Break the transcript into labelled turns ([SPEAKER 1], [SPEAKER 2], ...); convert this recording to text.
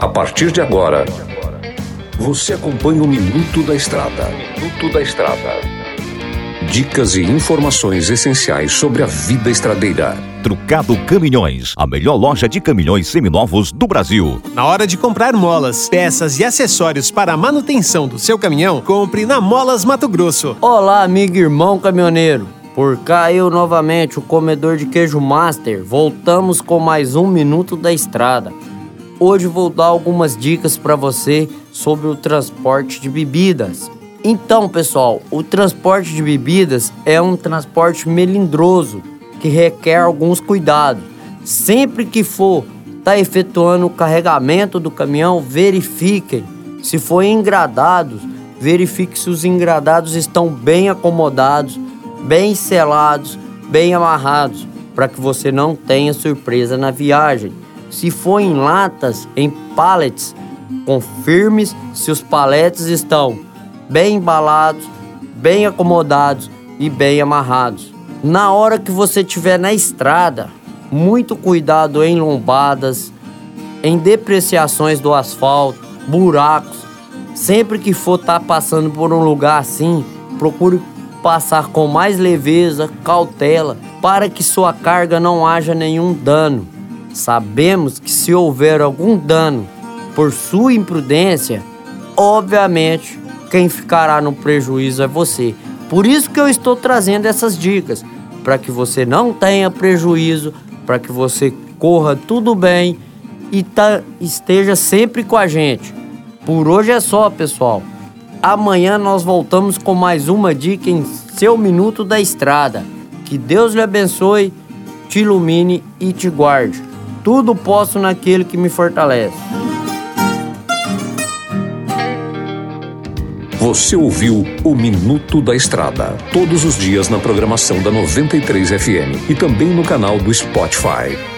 [SPEAKER 1] A partir de agora, você acompanha o Minuto da Estrada. Minuto da Estrada. Dicas e informações essenciais sobre a vida estradeira.
[SPEAKER 2] Trucado Caminhões, a melhor loja de caminhões seminovos do Brasil.
[SPEAKER 3] Na hora de comprar molas, peças e acessórios para a manutenção do seu caminhão, compre na Molas Mato Grosso.
[SPEAKER 4] Olá, amigo e irmão caminhoneiro. Por cá eu novamente, o comedor de queijo master. Voltamos com mais um minuto da estrada. Hoje vou dar algumas dicas para você sobre o transporte de bebidas. Então, pessoal, o transporte de bebidas é um transporte melindroso que requer alguns cuidados. Sempre que for tá efetuando o carregamento do caminhão, verifiquem se for engradados, verifique se os engradados estão bem acomodados, bem selados, bem amarrados, para que você não tenha surpresa na viagem. Se for em latas, em pallets, confirme se os paletes estão bem embalados, bem acomodados e bem amarrados. Na hora que você estiver na estrada, muito cuidado em lombadas, em depreciações do asfalto, buracos. Sempre que for estar tá passando por um lugar assim, procure passar com mais leveza, cautela, para que sua carga não haja nenhum dano. Sabemos que se houver algum dano por sua imprudência, obviamente quem ficará no prejuízo é você. Por isso que eu estou trazendo essas dicas, para que você não tenha prejuízo, para que você corra tudo bem e esteja sempre com a gente. Por hoje é só, pessoal. Amanhã nós voltamos com mais uma dica em seu minuto da estrada. Que Deus lhe abençoe, te ilumine e te guarde. Tudo posso naquele que me fortalece.
[SPEAKER 1] Você ouviu o Minuto da Estrada, todos os dias na programação da 93 FM e também no canal do Spotify.